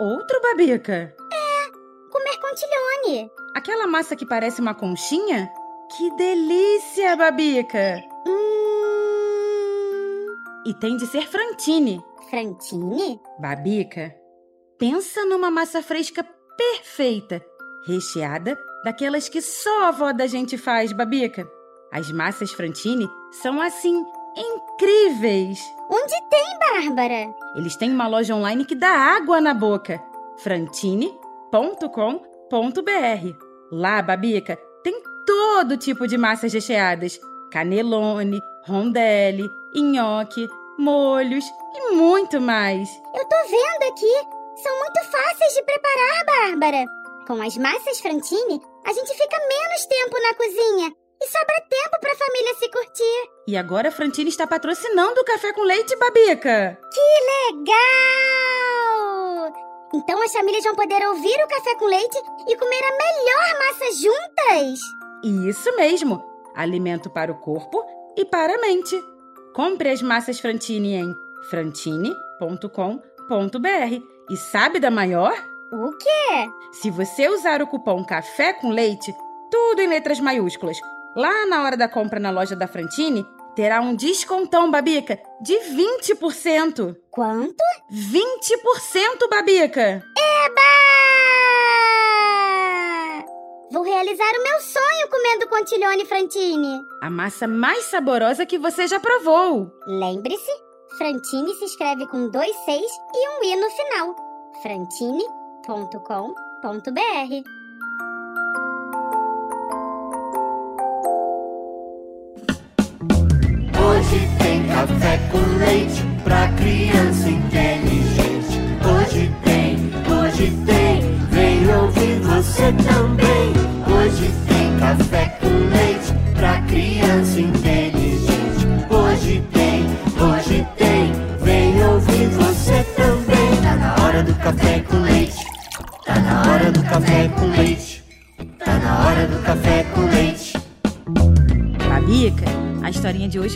Outro, Babica? Comer contilhone. Aquela massa que parece uma conchinha? Que delícia, Babica! Hum. E tem de ser frantine. Frantine? Babica, pensa numa massa fresca perfeita, recheada daquelas que só a avó da gente faz, Babica. As massas frantine são assim incríveis. Onde tem, Bárbara? Eles têm uma loja online que dá água na boca. frantine.com.br. Lá, Babica, tem todo tipo de massas recheadas: canelone, rondelli, nhoque, molhos e muito mais. Eu tô vendo aqui. São muito fáceis de preparar, Bárbara. Com as massas Frantine, a gente fica menos tempo na cozinha sobra tempo pra família se curtir. E agora a Frantine está patrocinando o café com leite, Babica. Que legal! Então as famílias vão poder ouvir o café com leite e comer a melhor massa juntas. Isso mesmo! Alimento para o corpo e para a mente. Compre as massas Frantine em frantine.com.br. E sabe da maior? O quê? Se você usar o cupom Café com Leite, tudo em letras maiúsculas, lá na hora da compra na loja da Frantine, terá um descontão, Babica, de 20%. Quanto? 20%, Babica! Eba! Vou realizar o meu sonho comendo contilhone Frantine. A massa mais saborosa que você já provou. Lembre-se, Frantine se escreve com dois seis e um i no final. frantine.com.br café com leite pra criança inteligente. Hoje tem, hoje tem, vem ouvir você também.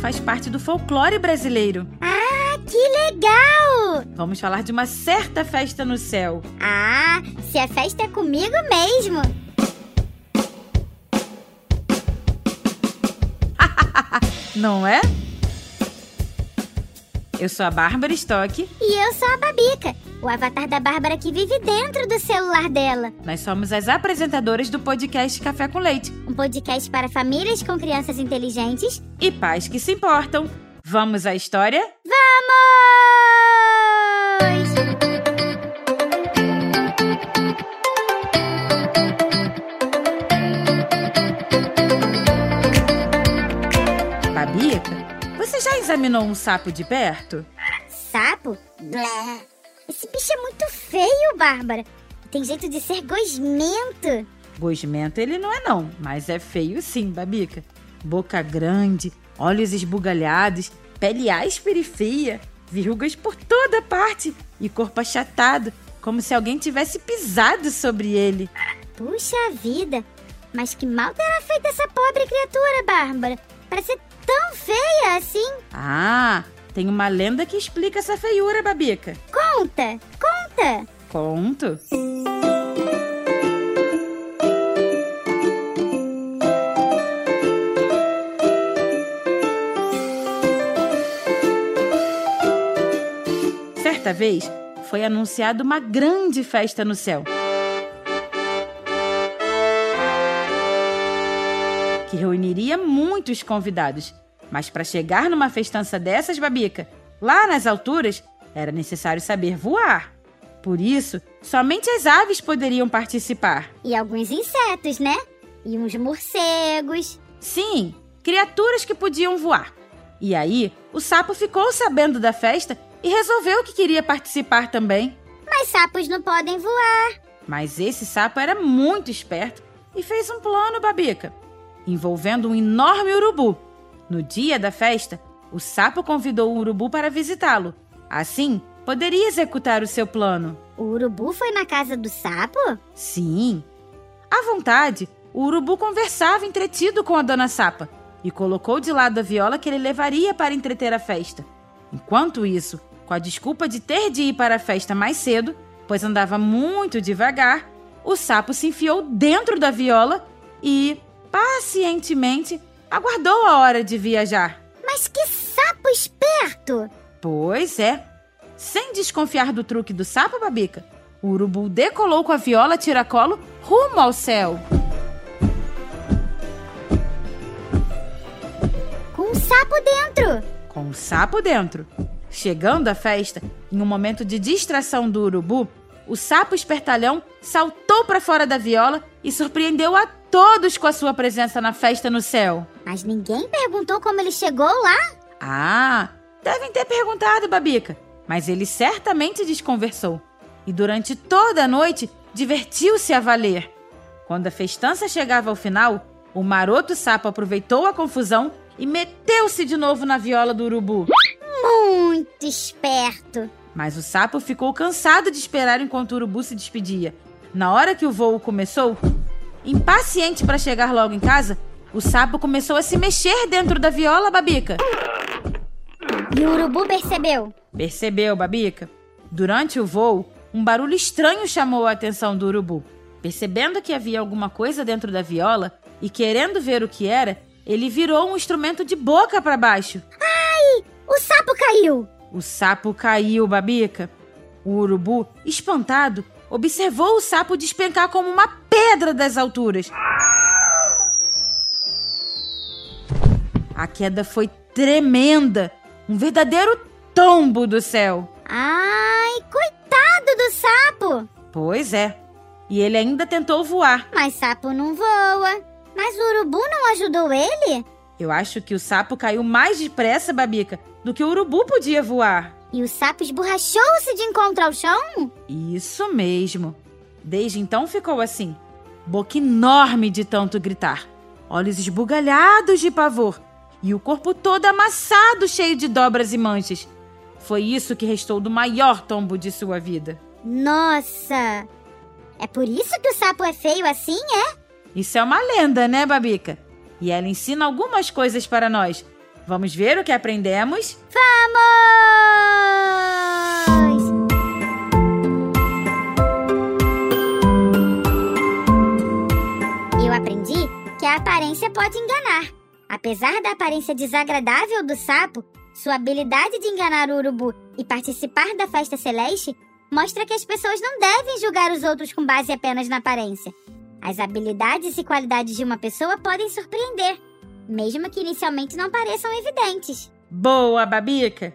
Faz parte do folclore brasileiro. Ah, que legal! Vamos falar de uma certa festa no céu. Ah, se a festa é comigo mesmo. Não é? Eu sou a Bárbara Stock. E eu sou a Babica, o avatar da Bárbara que vive dentro do celular dela. Nós somos as apresentadoras do podcast Café com Leite Um podcast para famílias com crianças inteligentes. e pais que se importam. Vamos à história? Vamos! Você já examinou um sapo de perto? Sapo? Blé. Esse bicho é muito feio, Bárbara. Tem jeito de ser gosmento. Gosmento ele não é não, mas é feio sim, Babica. Boca grande, olhos esbugalhados, pele áspera e feia, verrugas por toda parte e corpo achatado, como se alguém tivesse pisado sobre ele. Puxa vida. Mas que mal terá feito essa pobre criatura, Bárbara? Para ser tão feia assim? Ah, tem uma lenda que explica essa feiura, Babica. Conta, conta. Conto. Certa vez, foi anunciada uma grande festa no céu. Que reuniria muitos convidados. Mas para chegar numa festança dessas, Babica, lá nas alturas, era necessário saber voar. Por isso, somente as aves poderiam participar. E alguns insetos, né? E uns morcegos. Sim, criaturas que podiam voar. E aí, o sapo ficou sabendo da festa e resolveu que queria participar também. Mas sapos não podem voar. Mas esse sapo era muito esperto e fez um plano, Babica, envolvendo um enorme urubu. No dia da festa, o sapo convidou o urubu para visitá-lo. Assim, poderia executar o seu plano. O urubu foi na casa do sapo? Sim. À vontade, o urubu conversava entretido com a dona Sapa e colocou de lado a viola que ele levaria para entreter a festa. Enquanto isso, Com a desculpa de ter de ir para a festa mais cedo, pois andava muito devagar, o sapo se enfiou dentro da viola e, pacientemente, aguardou a hora de viajar. Mas que sapo esperto! Pois é. Sem desconfiar do truque do sapo, Babica, o urubu decolou com a viola tiracolo rumo ao céu. Com um sapo dentro! Com o sapo dentro. Chegando à festa, em um momento de distração do urubu, o sapo espertalhão saltou para fora da viola e surpreendeu a todos com a sua presença na festa no céu. Mas ninguém perguntou como ele chegou lá? Ah, devem ter perguntado, Babica, mas ele certamente desconversou. E durante toda a noite divertiu-se a valer. Quando a festança chegava ao final, o maroto sapo aproveitou a confusão e meteu-se de novo na viola do urubu. Muito esperto! Mas o sapo ficou cansado de esperar enquanto o urubu se despedia. Na hora que o voo começou, impaciente para chegar logo em casa, o sapo começou a se mexer dentro da viola, Babica. E o urubu percebeu. Percebeu, Babica? Durante o voo, um barulho estranho chamou a atenção do urubu. Percebendo que havia alguma coisa dentro da viola e querendo ver o que era, ele virou um instrumento de boca para baixo. Ai! O sapo caiu! O sapo caiu, Babica. O urubu, espantado, observou o sapo despencar como uma pedra das alturas. A queda foi tremenda, um verdadeiro tombo do céu. Ai, coitado do sapo! Pois é. E ele ainda tentou voar. Mas sapo não voa. Mas o urubu não ajudou ele? Eu acho que o sapo caiu mais depressa, Babica, do que o urubu podia voar. E o sapo esborrachou-se de encontro ao chão? Isso mesmo. Desde então ficou assim, boca enorme de tanto gritar, olhos esbugalhados de pavor e o corpo todo amassado, cheio de dobras e manchas. Foi isso que restou do maior tombo de sua vida. Nossa! É por isso que o sapo é feio assim, é? Isso é uma lenda, né, Babica? E ela ensina algumas coisas para nós. Vamos ver o que aprendemos? Vamos! Eu aprendi que a aparência pode enganar. Apesar da aparência desagradável do sapo, sua habilidade de enganar o urubu e participar da festa celeste mostra que as pessoas não devem julgar os outros com base apenas na aparência. As habilidades e qualidades de uma pessoa podem surpreender, mesmo que inicialmente não pareçam evidentes. Boa, Babica!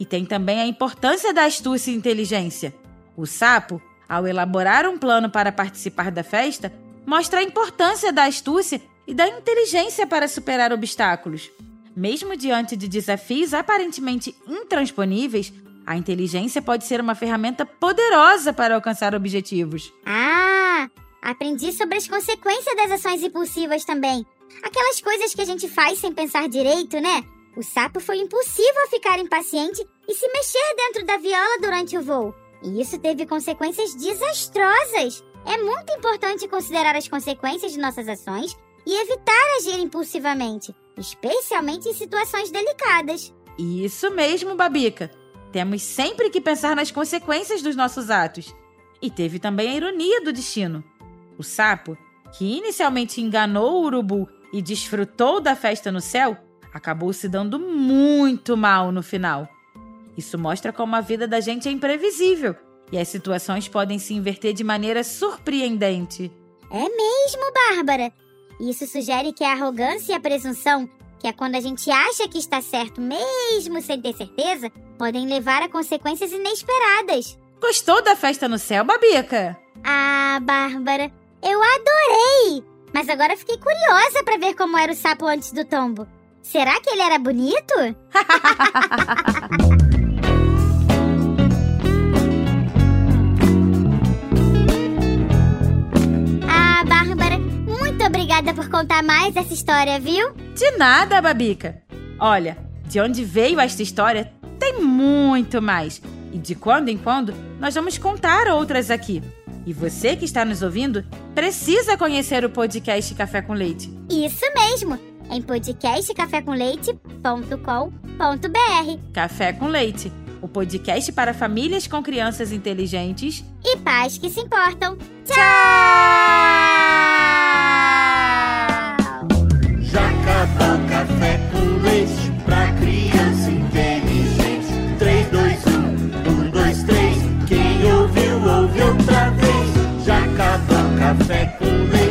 E tem também a importância da astúcia e inteligência. O sapo, ao elaborar um plano para participar da festa, mostra a importância da astúcia e da inteligência para superar obstáculos. Mesmo diante de desafios aparentemente intransponíveis, a inteligência pode ser uma ferramenta poderosa para alcançar objetivos. Ah, aprendi sobre as consequências das ações impulsivas também. Aquelas coisas que a gente faz sem pensar direito, né? O sapo foi ao ficar impaciente e se mexer dentro da viola durante o voo. E isso teve consequências desastrosas. É muito importante considerar as consequências de nossas ações e evitar agir impulsivamente, especialmente em situações delicadas. Isso mesmo, Babica. Temos sempre que pensar nas consequências dos nossos atos. E teve também a ironia do destino. O sapo, que inicialmente enganou o urubu e desfrutou da festa no céu, acabou se dando muito mal no final. Isso mostra como a vida da gente é imprevisível e as situações podem se inverter de maneira surpreendente. É mesmo, Bárbara. Isso sugere que a arrogância e a presunção, que é quando a gente acha que está certo mesmo sem ter certeza, podem levar a consequências inesperadas. Gostou da festa no céu, Babica? Ah, Bárbara, eu adorei! Mas agora fiquei curiosa para ver como era o sapo antes do tombo. Será que ele era bonito? ah, Bárbara, muito obrigada por contar mais essa história, viu? De nada, Babica. Olha, de onde veio esta história tem muito mais. E de quando em quando nós vamos contar outras aqui. E você que está nos ouvindo precisa conhecer o podcast Café com Leite. Isso mesmo, em podcastcafécomleite.com.br. Café com Leite o podcast para famílias com crianças inteligentes e pais que se importam. Tchau! século